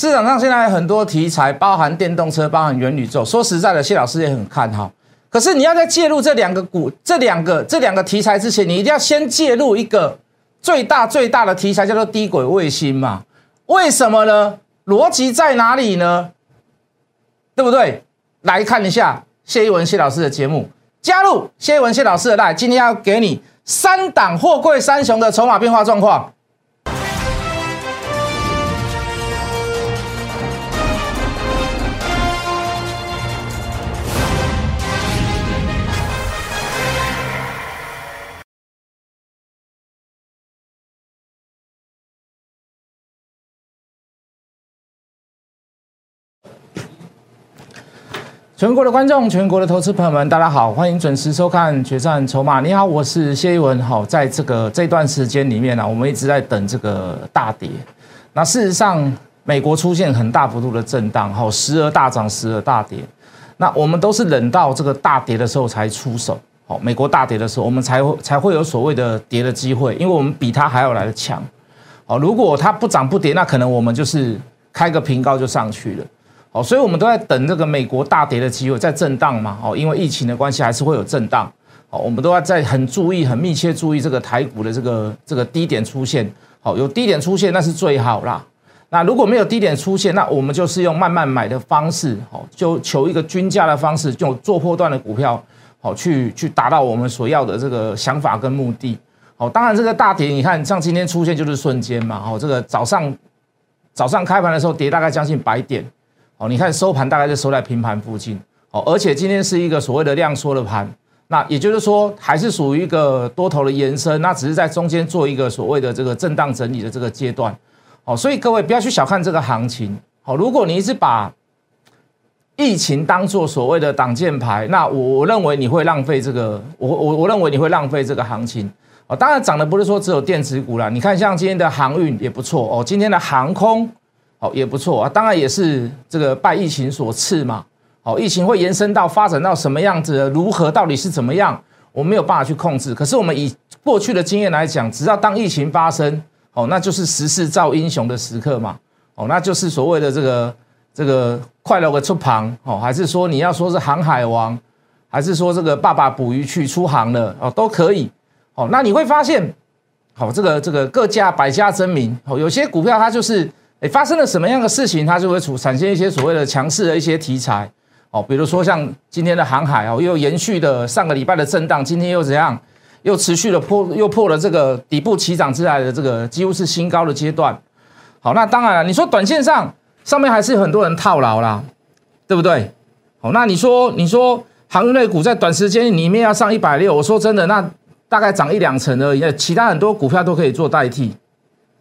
市场上现在很多题材，包含电动车，包含元宇宙。说实在的，谢老师也很看好。可是你要在介入这两个股、这两个、这两个题材之前，你一定要先介入一个最大最大的题材，叫做低轨卫星嘛？为什么呢？逻辑在哪里呢？对不对？来看一下谢一文谢老师的节目，加入谢一文谢老师的来，今天要给你三档货柜三雄的筹码变化状况。全国的观众，全国的投资朋友们，大家好，欢迎准时收看《决战筹码》。你好，我是谢一文。好，在这个这段时间里面呢，我们一直在等这个大跌。那事实上，美国出现很大幅度的震荡，好，时而大涨，时而大跌。那我们都是等到这个大跌的时候才出手。好，美国大跌的时候，我们才会才会有所谓的跌的机会，因为我们比它还要来的强。好，如果它不涨不跌，那可能我们就是开个平高就上去了。哦，所以我们都在等这个美国大跌的机会，在震荡嘛。哦，因为疫情的关系，还是会有震荡。哦，我们都要在很注意、很密切注意这个台股的这个这个低点出现。好，有低点出现那是最好啦。那如果没有低点出现，那我们就是用慢慢买的方式，好，就求一个均价的方式，就做破段的股票，好，去去达到我们所要的这个想法跟目的。好，当然这个大跌，你看像今天出现就是瞬间嘛。好，这个早上早上开盘的时候跌大概将近百点。哦，你看收盘大概就收在平盘附近，哦，而且今天是一个所谓的量缩的盘，那也就是说还是属于一个多头的延伸，那只是在中间做一个所谓的这个震荡整理的这个阶段，哦，所以各位不要去小看这个行情，好，如果你一直把疫情当做所谓的挡箭牌，那我我认为你会浪费这个，我我我认为你会浪费这个行情，哦，当然涨的不是说只有电子股啦，你看像今天的航运也不错哦，今天的航空。好也不错啊，当然也是这个拜疫情所赐嘛。好，疫情会延伸到发展到什么样子，如何到底是怎么样，我没有办法去控制。可是我们以过去的经验来讲，只要当疫情发生，哦，那就是时势造英雄的时刻嘛。哦，那就是所谓的这个这个快乐的出航，哦，还是说你要说是航海王，还是说这个爸爸捕鱼去出航了，哦，都可以。哦，那你会发现，好，这个这个各家百家争鸣，哦，有些股票它就是。哎，发生了什么样的事情，它就会出产生一些所谓的强势的一些题材哦，比如说像今天的航海哦，又延续的上个礼拜的震荡，今天又怎样，又持续的破，又破了这个底部起涨之来的这个几乎是新高的阶段。好，那当然了，你说短线上上面还是很多人套牢啦，对不对？好，那你说你说航运类股在短时间里面要上一百六，我说真的，那大概涨一两成而已，其他很多股票都可以做代替。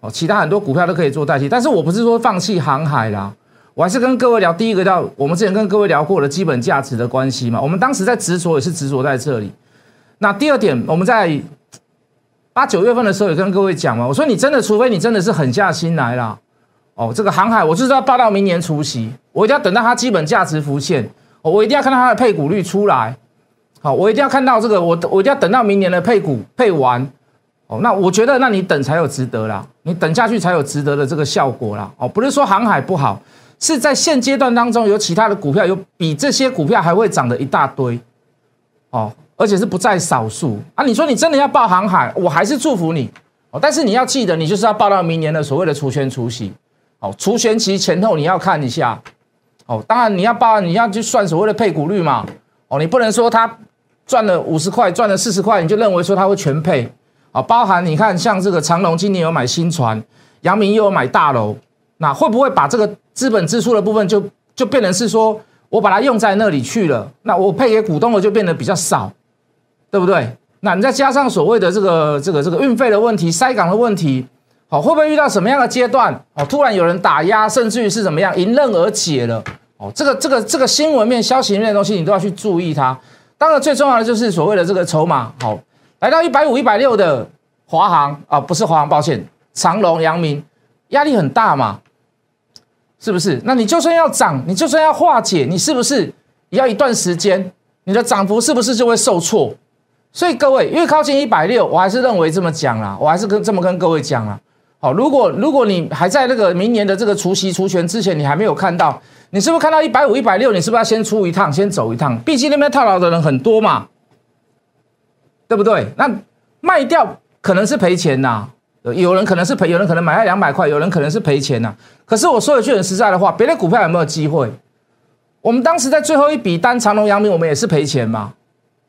哦，其他很多股票都可以做代替，但是我不是说放弃航海啦，我还是跟各位聊第一个叫我们之前跟各位聊过的基本价值的关系嘛。我们当时在执着也是执着在这里。那第二点，我们在八九月份的时候也跟各位讲嘛，我说你真的，除非你真的是狠下心来啦，哦，这个航海我就是要报到明年除夕，我一定要等到它基本价值浮现，我一定要看到它的配股率出来，好，我一定要看到这个，我我一定要等到明年的配股配完。哦，那我觉得，那你等才有值得啦，你等下去才有值得的这个效果啦。哦，不是说航海不好，是在现阶段当中有其他的股票有比这些股票还会涨的一大堆，哦，而且是不在少数啊。你说你真的要报航海，我还是祝福你哦。但是你要记得，你就是要报到明年的所谓的除权除息，哦，除权期前后你要看一下，哦，当然你要报，你要去算所谓的配股率嘛，哦，你不能说他赚了五十块，赚了四十块，你就认为说他会全配。啊，包含你看，像这个长隆今年有买新船，杨明又有买大楼，那会不会把这个资本支出的部分就就变成是说我把它用在那里去了？那我配给股东的就变得比较少，对不对？那你再加上所谓的这个这个这个运费的问题、塞港的问题，好，会不会遇到什么样的阶段？哦，突然有人打压，甚至于是怎么样迎刃而解了？哦，这个这个这个新闻面、消息面的东西，你都要去注意它。当然，最重要的就是所谓的这个筹码，好。来到一百五、一百六的华航啊，不是华航，抱歉，长隆、阳明，压力很大嘛，是不是？那你就算要涨，你就算要化解，你是不是也要一段时间？你的涨幅是不是就会受挫？所以各位越靠近一百六，我还是认为这么讲啦，我还是跟这么跟各位讲啦。好，如果如果你还在那个明年的这个除息除权之前，你还没有看到，你是不是看到一百五、一百六？你是不是要先出一趟，先走一趟？毕竟那边套牢的人很多嘛，对不对？那卖掉可能是赔钱呐，有人可能是赔，有人可能买在两百块，有人可能是赔钱呐。可是我说一句很实在的话，别的股票有没有机会？我们当时在最后一笔单长隆、阳明，我们也是赔钱嘛，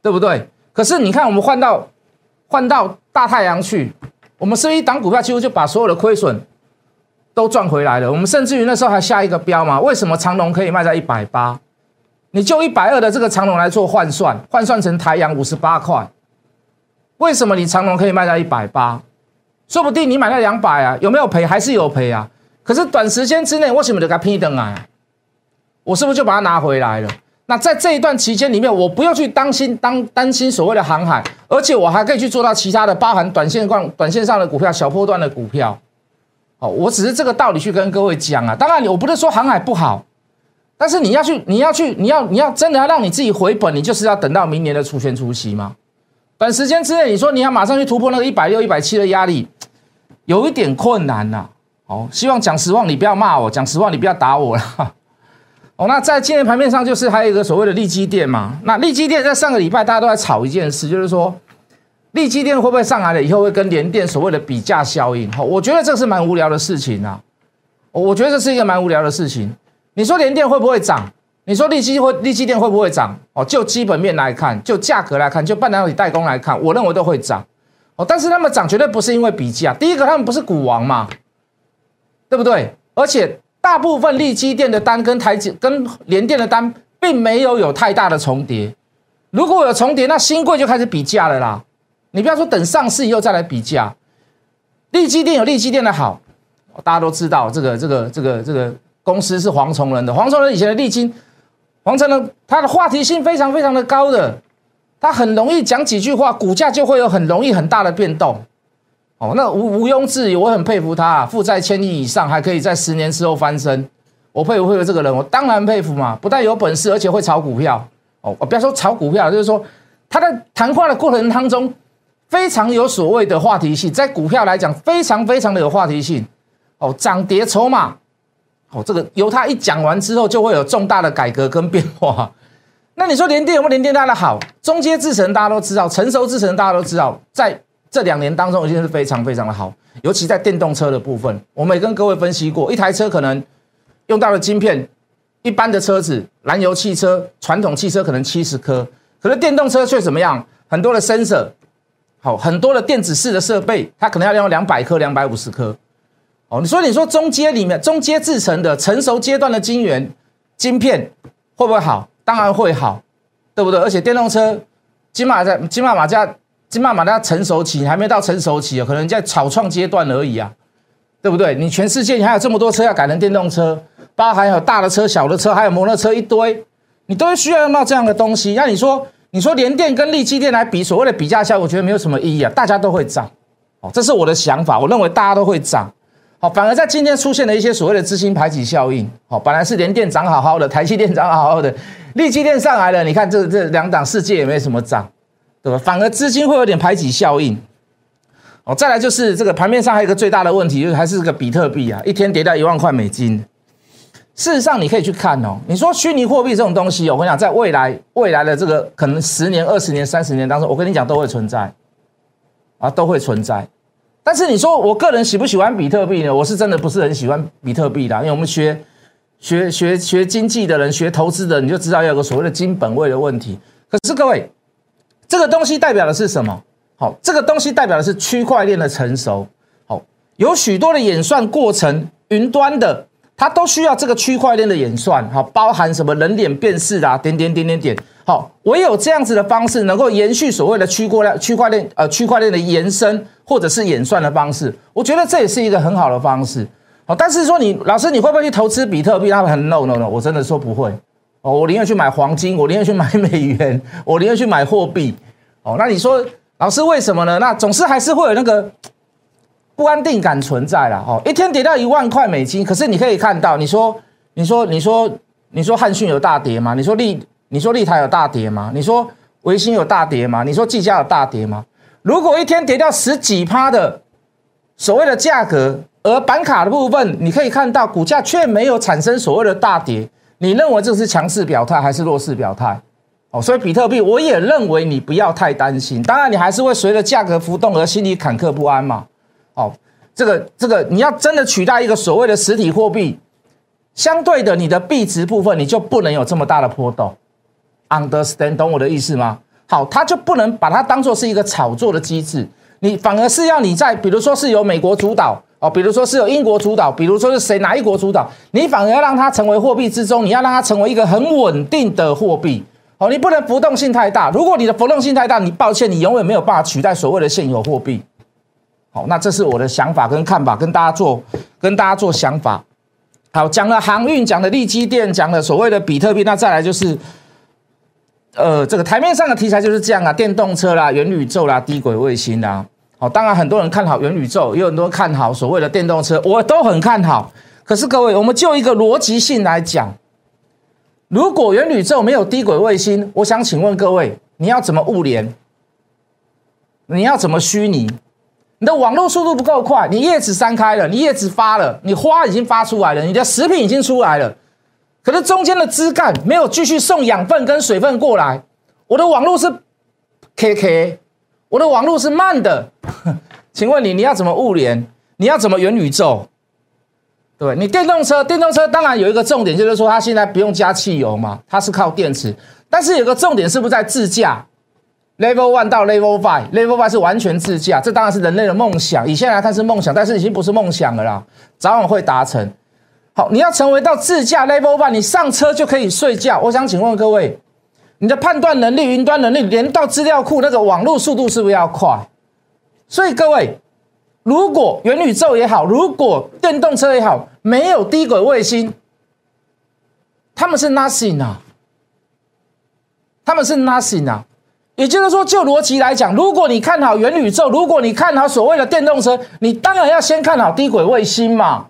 对不对？可是你看，我们换到换到大太阳去。我们是一档股票，几乎就把所有的亏损都赚回来了。我们甚至于那时候还下一个标嘛？为什么长隆可以卖在一百八？你就一百二的这个长隆来做换算，换算成台阳五十八块，为什么你长隆可以卖到一百八？说不定你买到两百啊，有没有赔？还是有赔啊？可是短时间之内，为什么就给它劈灯啊？我是不是就把它拿回来了？那在这一段期间里面，我不用去担心当担心所谓的航海，而且我还可以去做到其他的，包含短线上短线上的股票、小波段的股票。哦，我只是这个道理去跟各位讲啊。当然，我不是说航海不好，但是你要去，你要去，你要你要真的要让你自己回本，你就是要等到明年的除权除息嘛。短时间之内，你说你要马上去突破那个一百六、一百七的压力，有一点困难呐。哦，希望讲实话，你不要骂我，讲实话，你不要打我了。哦，那在今天盘面上，就是还有一个所谓的利基电嘛。那利基电在上个礼拜大家都在炒一件事，就是说利基电会不会上来了以后会跟联电所谓的比价效应？哈，我觉得这是蛮无聊的事情啊。我觉得这是一个蛮无聊的事情。你说联电会不会涨？你说利基会利基电会不会涨？哦，就基本面来看，就价格来看，就半导体代工来看，我认为都会涨。哦，但是他们涨绝对不是因为比价。第一个，他们不是股王嘛，对不对？而且。大部分利基电的单跟台积跟联电的单并没有有太大的重叠，如果有重叠，那新贵就开始比价了啦。你不要说等上市以后再来比价，利基电有利基电的好，大家都知道这个这个这个这个公司是黄崇仁的，黄崇仁以前的利金，黄成呢他的话题性非常非常的高的，他很容易讲几句话，股价就会有很容易很大的变动。哦，那毋毋庸置疑，我很佩服他，啊负债千亿以上还可以在十年之后翻身，我佩服佩服这个人，我当然佩服嘛，不但有本事，而且会炒股票。哦，我不要说炒股票，就是说他在谈话的过程当中非常有所谓的话题性，在股票来讲非常非常的有话题性。哦，涨跌筹码，哦，这个由他一讲完之后就会有重大的改革跟变化。那你说联电有没有联电大的好？中阶制程大家都知道，成熟制程大家都知道，在。这两年当中已经是非常非常的好，尤其在电动车的部分，我们也跟各位分析过，一台车可能用到的晶片，一般的车子，燃油汽车、传统汽车可能七十颗，可是电动车却怎么样？很多的 sensor，好，很多的电子式的设备，它可能要用两百颗、两百五十颗。哦，你说你说中阶里面，中阶制成的成熟阶段的晶圆晶片会不会好？当然会好，对不对？而且电动车金马在金马马家。金马马它成熟期还没到成熟期可能在草创阶段而已啊，对不对？你全世界你还有这么多车要改成电动车，包含有大的车、小的车，还有摩托车一堆，你都需要用到这样的东西。那你说，你说联电跟力基电来比，所谓的比价效，我觉得没有什么意义啊，大家都会涨，哦，这是我的想法，我认为大家都会涨，好，反而在今天出现了一些所谓的资金排挤效应，好，本来是联电涨好好的，台积电涨好好的，力基电上来了，你看这这两档世界也没什么涨。对吧？反而资金会有点排挤效应，哦，再来就是这个盘面上还有一个最大的问题，就是还是这个比特币啊，一天跌到一万块美金。事实上，你可以去看哦，你说虚拟货币这种东西，我跟你讲，在未来未来的这个可能十年、二十年、三十年当中，我跟你讲都会存在，啊，都会存在。但是你说我个人喜不喜欢比特币呢？我是真的不是很喜欢比特币的，因为我们学学学学经济的人、学投资的，你就知道有个所谓的金本位的问题。可是各位。这个东西代表的是什么？好，这个东西代表的是区块链的成熟。好，有许多的演算过程，云端的它都需要这个区块链的演算。好，包含什么人脸辨识啊，点点点点点。好，唯有这样子的方式，能够延续所谓的区块链、区块链呃区块链的延伸，或者是演算的方式。我觉得这也是一个很好的方式。好，但是说你老师，你会不会去投资比特币？他很 no no no，我真的说不会。哦，我宁愿去买黄金，我宁愿去买美元，我宁愿去买货币。哦，那你说老师为什么呢？那总是还是会有那个不安定感存在啦。哦，一天跌到一万块美金，可是你可以看到，你说，你说，你说，你说汉逊有大跌吗？你说利，你说利台有大跌吗？你说维新有大跌吗？你说技嘉有大跌吗？如果一天跌掉十几趴的所谓的价格，而板卡的部分，你可以看到股价却没有产生所谓的大跌。你认为这是强势表态还是弱势表态？哦，所以比特币我也认为你不要太担心。当然，你还是会随着价格浮动而心里坎坷不安嘛。哦，这个这个，你要真的取代一个所谓的实体货币，相对的，你的币值部分你就不能有这么大的波动。Understand，懂我的意思吗？好，它就不能把它当做是一个炒作的机制。你反而是要你在，比如说是由美国主导哦，比如说是由英国主导，比如说是谁哪一国主导，你反而要让它成为货币之中，你要让它成为一个很稳定的货币哦，你不能浮动性太大。如果你的浮动性太大，你抱歉，你永远没有办法取代所谓的现有货币。好，那这是我的想法跟看法，跟大家做跟大家做想法。好，讲了航运，讲了利基电，讲了所谓的比特币，那再来就是。呃，这个台面上的题材就是这样啊，电动车啦、元宇宙啦、低轨卫星啦。好，当然很多人看好元宇宙，也有很多看好所谓的电动车，我都很看好。可是各位，我们就一个逻辑性来讲，如果元宇宙没有低轨卫星，我想请问各位，你要怎么物联？你要怎么虚拟？你的网络速度不够快，你叶子散开了，你叶子发了，你花已经发出来了，你的食品已经出来了。可是中间的枝干没有继续送养分跟水分过来，我的网络是 K K，我的网络是慢的，请问你你要怎么物联？你要怎么元宇宙？对你电动车，电动车当然有一个重点，就是说它现在不用加汽油嘛，它是靠电池。但是有个重点是不是在自驾？Level One 到 Level Five，Level Five 是完全自驾，这当然是人类的梦想。以现在来看是梦想，但是已经不是梦想了啦，早晚会达成。你要成为到自驾 level one，你上车就可以睡觉。我想请问各位，你的判断能力、云端能力，连到资料库那个网络速度是不是要快？所以各位，如果元宇宙也好，如果电动车也好，没有低轨卫星，他们是 nothing 啊，他们是 nothing 啊。也就是说，就逻辑来讲，如果你看好元宇宙，如果你看好所谓的电动车，你当然要先看好低轨卫星嘛。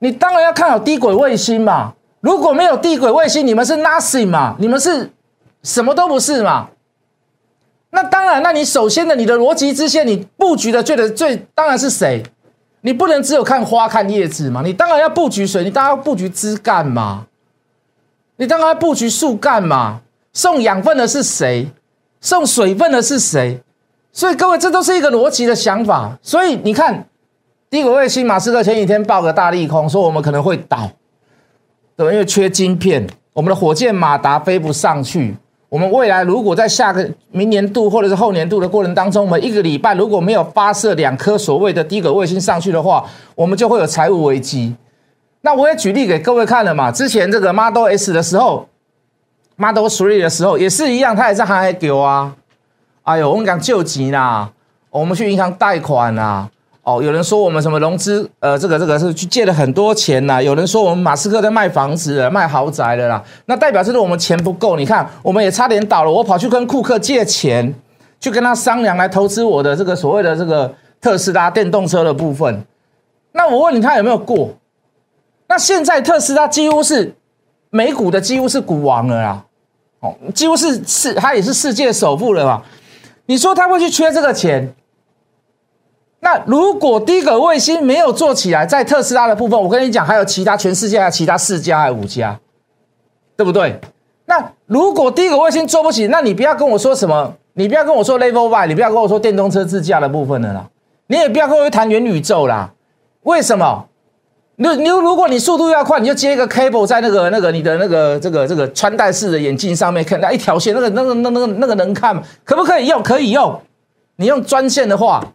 你当然要看好低轨卫星嘛！如果没有低轨卫星，你们是 nothing 嘛？你们是什么都不是嘛？那当然，那你首先的你的逻辑之线，你布局的最的最当然是谁？你不能只有看花看叶子嘛？你当然要布局谁？你当然要布局枝干嘛？你当然要布局树干嘛？送养分的是谁？送水分的是谁？所以各位，这都是一个逻辑的想法。所以你看。低轨卫星，马斯克前几天爆个大利空，说我们可能会倒，对因为缺晶片，我们的火箭马达飞不上去。我们未来如果在下个明年度或者是后年度的过程当中，我们一个礼拜如果没有发射两颗所谓的低轨卫星上去的话，我们就会有财务危机。那我也举例给各位看了嘛，之前这个 Model S 的时候，Model Three 的时候也是一样，它也是还给我啊。哎呦，我们讲救急啦，我们去银行贷款啊。哦，有人说我们什么融资，呃，这个这个是去借了很多钱呐。有人说我们马斯克在卖房子、卖豪宅了啦。那代表是我们钱不够。你看，我们也差点倒了。我跑去跟库克借钱，去跟他商量来投资我的这个所谓的这个特斯拉电动车的部分。那我问你，他有没有过？那现在特斯拉几乎是美股的几乎是股王了啦。哦，几乎是世，他也是世界首富了嘛。你说他会去缺这个钱？那如果低轨卫星没有做起来，在特斯拉的部分，我跟你讲，还有其他全世界还有其他四家还有五家，对不对？那如果低轨卫星做不起，那你不要跟我说什么，你不要跟我说 Level Y，你不要跟我说电动车自驾的部分的啦，你也不要跟我谈元宇宙啦。为什么？你你如果你速度要快，你就接一个 cable 在那个那个你的那个这个这个穿戴式的眼镜上面，看那一条线，那个那个那那个那个能看吗？可不可以用？可以用。你用专线的话。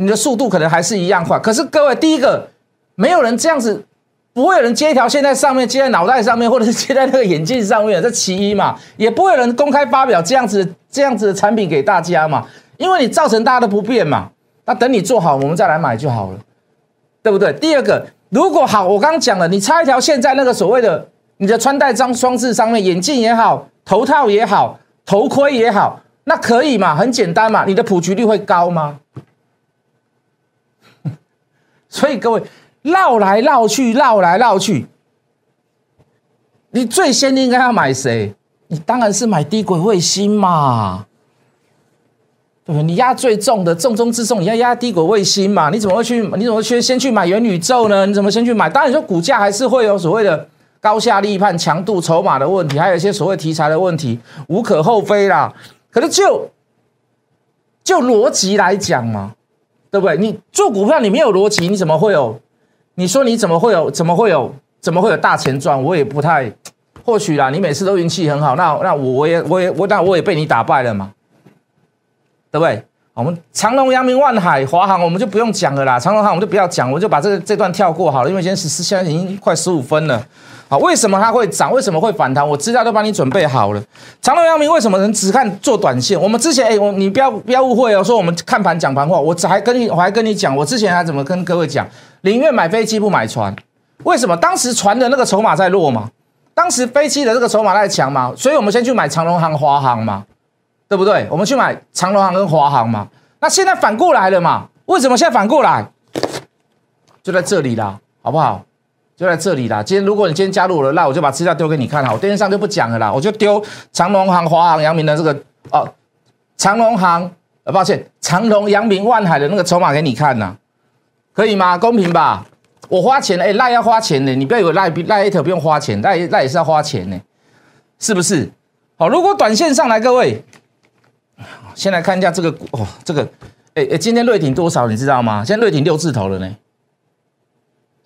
你的速度可能还是一样快，可是各位，第一个，没有人这样子，不会有人接一条线在上面，接在脑袋上面，或者是接在那个眼镜上面，这其一嘛，也不会有人公开发表这样子这样子的产品给大家嘛，因为你造成大家的不便嘛。那等你做好，我们再来买就好了，对不对？第二个，如果好，我刚刚讲了，你插一条线在那个所谓的你的穿戴装装置上面，眼镜也好，头套也好，头盔也好，那可以嘛？很简单嘛，你的普及率会高吗？所以各位绕来绕去，绕来绕去，你最先应该要买谁？你当然是买低轨卫星嘛，对你压最重的重中之重，你要压低轨卫星嘛？你怎么会去？你怎么去先去买元宇宙呢？你怎么先去买？当然，说股价还是会有所谓的高下立判、强度、筹码的问题，还有一些所谓题材的问题，无可厚非啦。可是就就逻辑来讲嘛，对不对？你做股票你没有逻辑，你怎么会有？你说你怎么会有？怎么会有？怎么会有大钱赚？我也不太，或许啦。你每次都运气很好，那那我我也我也我那我也被你打败了嘛。对不对？我们长隆、阳明、万海、华航，我们就不用讲了啦。长隆航我们就不要讲，我就把这个这段跳过好了。因为今天是现在已经快十五分了。好，为什么它会涨？为什么会反弹？我资料都帮你准备好了。长隆、阳明为什么能只看做短线？我们之前哎，我你不要不要误会哦，说我们看盘讲盘话。我还跟你我还跟你讲，我之前还怎么跟各位讲？宁愿买飞机不买船。为什么？当时船的那个筹码在弱嘛，当时飞机的这个筹码在强嘛，所以我们先去买长隆航、华航嘛。对不对？我们去买长隆航跟华航嘛。那现在反过来了嘛？为什么现在反过来？就在这里啦，好不好？就在这里啦。今天如果你今天加入我的，那我就把资料丢给你看好，电视上就不讲了啦。我就丢长隆行、华航、阳明的这个哦，长隆行，呃，抱歉，长隆、阳明、万海的那个筹码给你看呐，可以吗？公平吧？我花钱，哎，赖要花钱的，你不要以为赖赖一头不用花钱，赖赖也是要花钱呢，是不是？好，如果短线上来，各位。先来看一下这个哦，这个，哎哎，今天瑞鼎多少你知道吗？现在瑞鼎六字头了呢，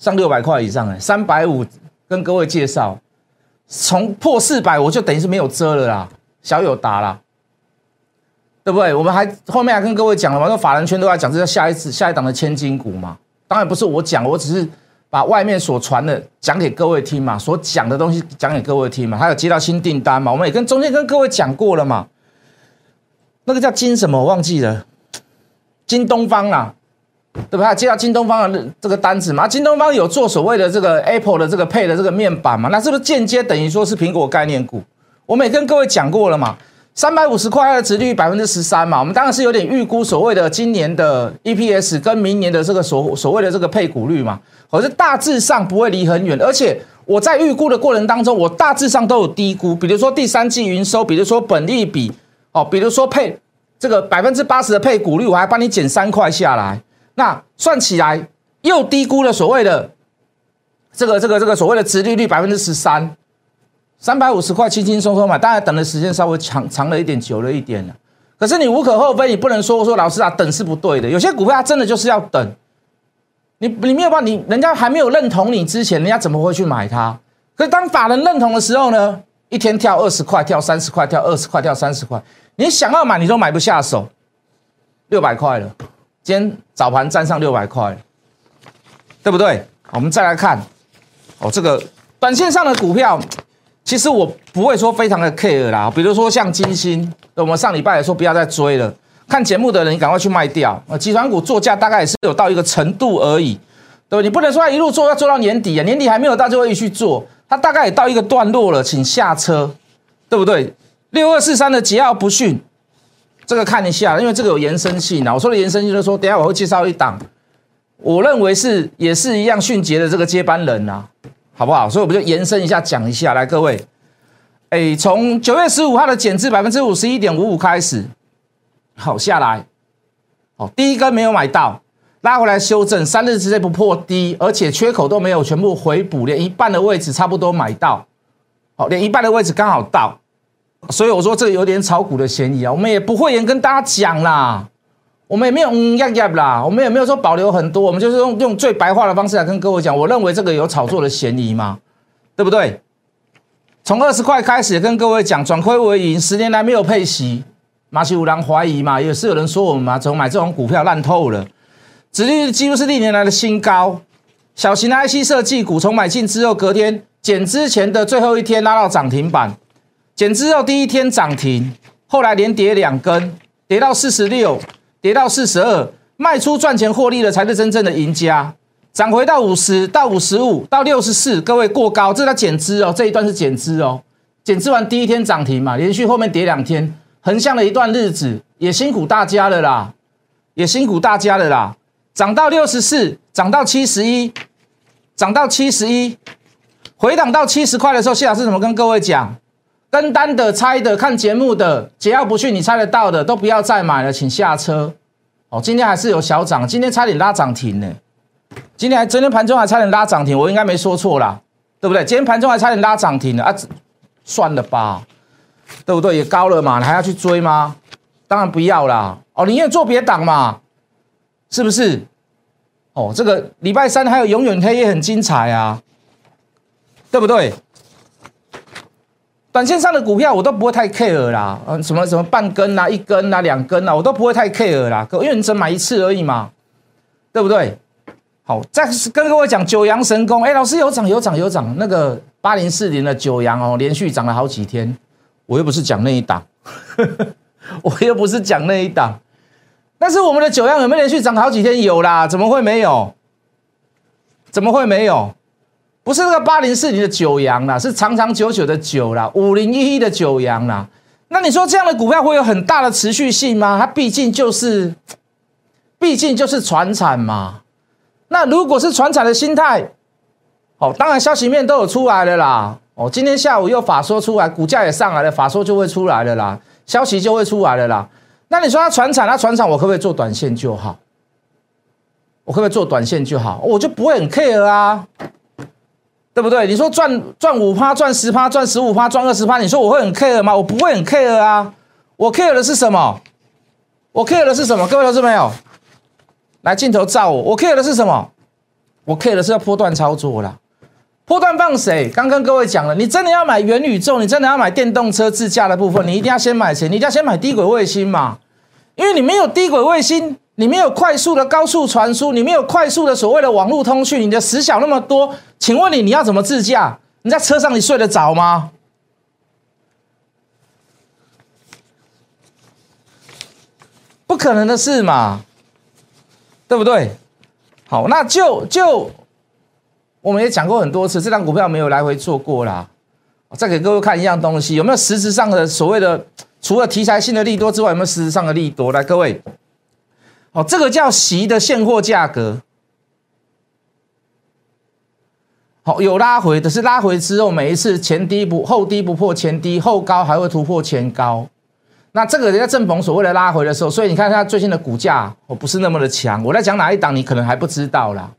上六百块以上哎，三百五，跟各位介绍，从破四百我就等于是没有遮了啦，小有达啦，对不对？我们还后面还跟各位讲了嘛，说法人圈都在讲这叫下一次下一档的千金股嘛，当然不是我讲，我只是把外面所传的讲给各位听嘛，所讲的东西讲给各位听嘛，还有接到新订单嘛，我们也跟中间跟各位讲过了嘛。那个叫金什么我忘记了，金东方啊，对吧？接到京东方的这个单子嘛，京东方有做所谓的这个 Apple 的这个配的这个面板嘛，那是不是间接等于说是苹果概念股？我们也跟各位讲过了嘛，三百五十块的值率百分之十三嘛，我们当然是有点预估所谓的今年的 EPS 跟明年的这个所所谓的这个配股率嘛，可是大致上不会离很远，而且我在预估的过程当中，我大致上都有低估，比如说第三季营收，比如说本利比。哦，比如说配这个百分之八十的配股率，我还帮你减三块下来，那算起来又低估了所谓的这个这个这个所谓的殖利率百分之十三，三百五十块轻轻松松买，当然等的时间稍微长长了一点，久了一点了。可是你无可厚非，你不能说说老师啊，等是不对的。有些股票它真的就是要等，你你没有办法，你人家还没有认同你之前，人家怎么会去买它？可是当法人认同的时候呢，一天跳二十块，跳三十块，跳二十块，跳三十块。你想要买，你都买不下手，六百块了。今天早盘站上六百块，对不对？我们再来看，哦，这个短线上的股票，其实我不会说非常的 care 啦。比如说像金星，我们上礼拜也说不要再追了。看节目的人，你赶快去卖掉。啊，集团股作价大概也是有到一个程度而已，对不？你不能说一路做要做到年底啊，年底还没有到就会去做，它大概也到一个段落了，请下车，对不对？六二四三的桀骜不驯，这个看一下，因为这个有延伸性啊。我说的延伸性就是说，等下我会介绍一档，我认为是也是一样迅捷的这个接班人啊，好不好？所以我们就延伸一下讲一下，来各位，哎，从九月十五号的减至百分之五十一点五五开始，好下来，哦，第一根没有买到，拉回来修正，三日之内不破低，而且缺口都没有全部回补，连一半的位置差不多买到，好，连一半的位置刚好到。所以我说这个有点炒股的嫌疑啊，我们也不会言跟大家讲啦，我们也没有嗯样样啦，我们也没有说保留很多，我们就是用用最白话的方式来跟各位讲，我认为这个有炒作的嫌疑嘛，对不对？从二十块开始跟各位讲转亏为盈，十年来没有配息，马西五郎怀疑嘛，也是有人说我们嘛，怎么买这种股票烂透了，指率几乎是历年来的新高，小型的 IC 设计股从买进之后隔天减之前的最后一天拉到涨停板。减之后第一天涨停，后来连跌两根，跌到四十六，跌到四十二，卖出赚钱获利的才是真正的赢家。涨回到五十到五十五到六十四，各位过高，这叫减资哦，这一段是减资哦。减资完第一天涨停嘛，连续后面跌两天，横向了一段日子，也辛苦大家了啦，也辛苦大家了啦。涨到六十四，涨到七十一，涨到七十一，回档到七十块的时候，谢老师怎么跟各位讲？跟单的、猜的、看节目的，只要不去你猜得到的，都不要再买了，请下车。哦，今天还是有小涨，今天差点拉涨停呢。今天还昨天盘中还差点拉涨停，我应该没说错啦，对不对？今天盘中还差点拉涨停了啊，算了吧，对不对？也高了嘛，你还要去追吗？当然不要啦。哦，宁愿做别档嘛，是不是？哦，这个礼拜三还有永远黑也很精彩啊，对不对？短线上的股票我都不会太 care 啦，嗯，什么什么半根啊、一根啊、两根啊，我都不会太 care 啦，因为你只买一次而已嘛，对不对？好，再跟各位讲九阳神功，哎，老师有涨有涨有涨，那个八零四零的九阳哦，连续涨了好几天，我又不是讲那一档，我又不是讲那一档。但是我们的九阳有没有连续涨好几天？有啦，怎么会没有？怎么会没有？不是那个八零四零的九阳啦，是长长久久的九啦，五零一一的九阳啦。那你说这样的股票会有很大的持续性吗？它毕竟就是，毕竟就是传产嘛。那如果是传产的心态，哦，当然消息面都有出来了啦。哦，今天下午又法说出来，股价也上来了，法说就会出来了啦，消息就会出来了啦。那你说它传产，它传产，我可不可以做短线就好？我可不可以做短线就好？我就不会很 care 啊，对不对？你说赚赚五趴、赚十趴、赚十五趴、赚二十趴，你说我会很 care 吗？我不会很 care 啊。我 care 的是什么？我 care 的是什么？各位投资朋友，来镜头照我。我 care 的是什么？我 care 的是要波段操作啦。波段放谁？刚跟各位讲了，你真的要买元宇宙，你真的要买电动车自驾的部分，你一定要先买谁？你一定要先买低轨卫星嘛？因为你没有低轨卫星，你没有快速的高速传输，你没有快速的所谓的网络通讯，你的时小那么多，请问你你要怎么自驾？你在车上你睡得着吗？不可能的事嘛，对不对？好，那就就。我们也讲过很多次，这张股票没有来回做过啦。再给各位看一样东西，有没有实质上的所谓的除了题材性的利多之外，有没有实质上的利多？来，各位，哦，这个叫席的现货价格，好，有拉回的是拉回之后，每一次前低不后低不破前低，后高还会突破前高。那这个人家正逢所谓的拉回的时候，所以你看它最近的股价哦不是那么的强。我在讲哪一档，你可能还不知道啦。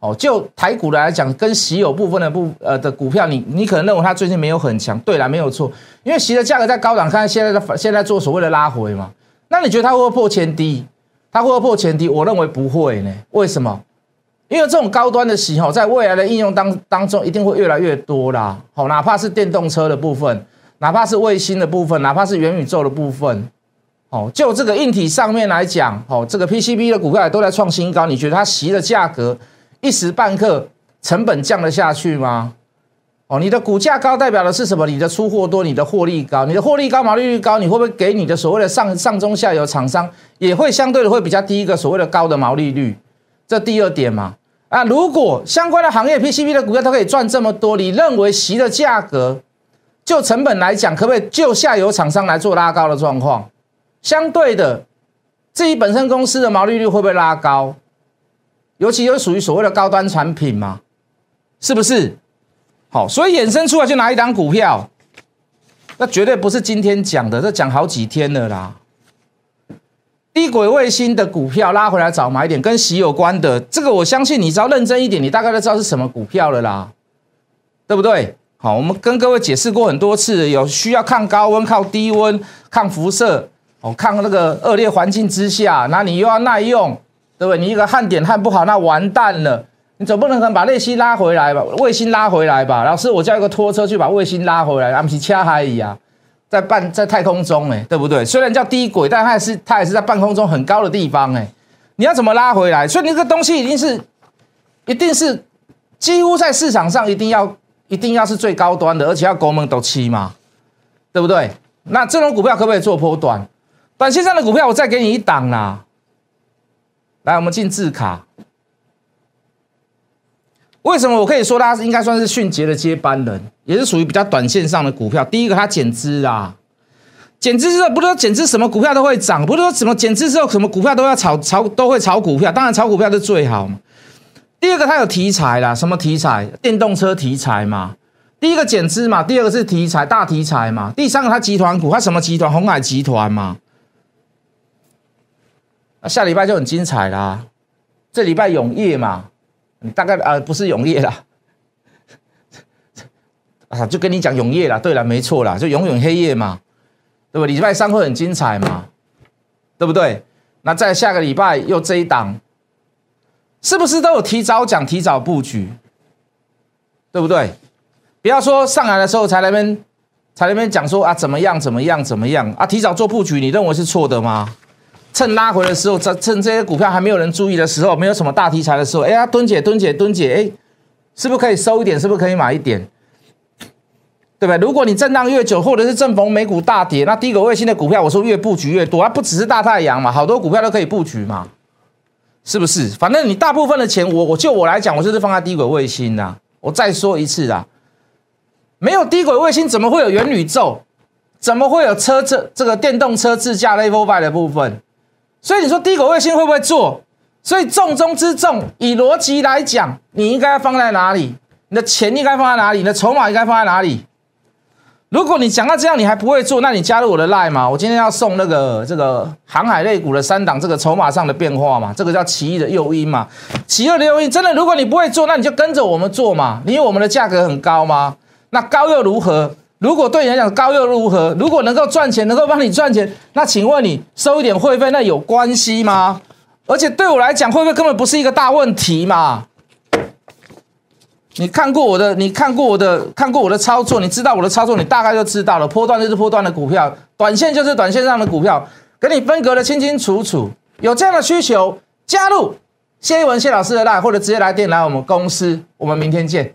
哦，就台股来讲，跟席有部分的部呃的股票，你你可能认为它最近没有很强，对了，没有错，因为席的价格在高档，看现在的现在做所谓的拉回嘛，那你觉得它会不会破前低？它会不会破前低？我认为不会呢，为什么？因为这种高端的喜好，在未来的应用当当中，一定会越来越多啦。好，哪怕是电动车的部分，哪怕是卫星的部分，哪怕是元宇宙的部分，哦，就这个硬体上面来讲，哦，这个 PCB 的股票也都在创新高，你觉得它习的价格？一时半刻成本降得下去吗？哦，你的股价高代表的是什么？你的出货多，你的获利高，你的获利高，毛利率高，你会不会给你的所谓的上上中下游厂商也会相对的会比较低一个所谓的高的毛利率？这第二点嘛。啊，如果相关的行业 PCB 的股票都可以赚这么多，你认为席的价格就成本来讲，可不可以就下游厂商来做拉高的状况？相对的，自己本身公司的毛利率会不会拉高？尤其又属于所谓的高端产品嘛，是不是？好，所以衍生出来就拿一档股票，那绝对不是今天讲的，这讲好几天了啦。低轨卫星的股票拉回来找买点，跟洗有关的，这个我相信你只要认真一点，你大概都知道是什么股票了啦，对不对？好，我们跟各位解释过很多次，有需要抗高温、抗低温、抗辐射，哦，抗那个恶劣环境之下，那你又要耐用。对不对？你一个焊点焊不好，那完蛋了。你总不能把卫星拉回来吧？卫星拉回来吧。老师，我叫一个拖车去把卫星拉回来，阿不是掐海一样，在半在太空中，哎，对不对？虽然叫低轨，但它也是它也是在半空中很高的地方，哎，你要怎么拉回来？所以那个东西一定是，一定是几乎在市场上一定要一定要是最高端的，而且要国门都七嘛，对不对？那这种股票可不可以做波段？短线上的股票，我再给你一档啦。来，我们进字卡。为什么我可以说它应该算是迅捷的接班人，也是属于比较短线上的股票？第一个，它减资啊，减资之后不是说减资什么股票都会涨，不是说什么减资之后什么股票都要炒炒都会炒股票，当然炒股票是最好嘛。第二个，它有题材啦，什么题材？电动车题材嘛。第一个减资嘛，第二个是题材大题材嘛，第三个它集团股，它什么集团？红海集团嘛。那下礼拜就很精彩啦，这礼拜永业嘛，你大概啊不是永业啦，啊就跟你讲永业啦，对了，没错啦，就永远黑夜嘛，对不？礼拜三会很精彩嘛，对不对？那在下个礼拜又这一档，是不是都有提早讲、提早布局？对不对？不要说上来的时候才那边才那边讲说啊怎么样怎么样怎么样啊提早做布局，你认为是错的吗？趁拉回的时候，在趁这些股票还没有人注意的时候，没有什么大题材的时候，哎呀蹲姐蹲姐蹲姐，哎，是不是可以收一点？是不是可以买一点？对不对？如果你震荡越久，或者是正逢美股大跌，那低轨卫星的股票，我说越布局越多，它不只是大太阳嘛，好多股票都可以布局嘛，是不是？反正你大部分的钱，我我就我来讲，我就是放在低轨卫星呐。我再说一次啦。没有低轨卫星，怎么会有元宇宙？怎么会有车这这个电动车自驾 Level Five 的部分？所以你说低轨卫星会不会做？所以重中之重，以逻辑来讲，你应该放在哪里？你的钱应该放在哪里？你的筹码应该放在哪里？如果你讲到这样，你还不会做，那你加入我的 Line 嘛？我今天要送那个这个航海类股的三档，这个筹码上的变化嘛，这个叫奇异的诱因嘛？奇异的诱因，真的，如果你不会做，那你就跟着我们做嘛？因为我们的价格很高吗？那高又如何？如果对你来讲高又如何？如果能够赚钱，能够帮你赚钱，那请问你收一点会费，那有关系吗？而且对我来讲，会不会根本不是一个大问题嘛？你看过我的，你看过我的，看过我的操作，你知道我的操作，你大概就知道了。波段就是波段的股票，短线就是短线上的股票，给你分隔的清清楚楚。有这样的需求，加入谢一文谢老师的 line，或者直接来电来我们公司。我们明天见。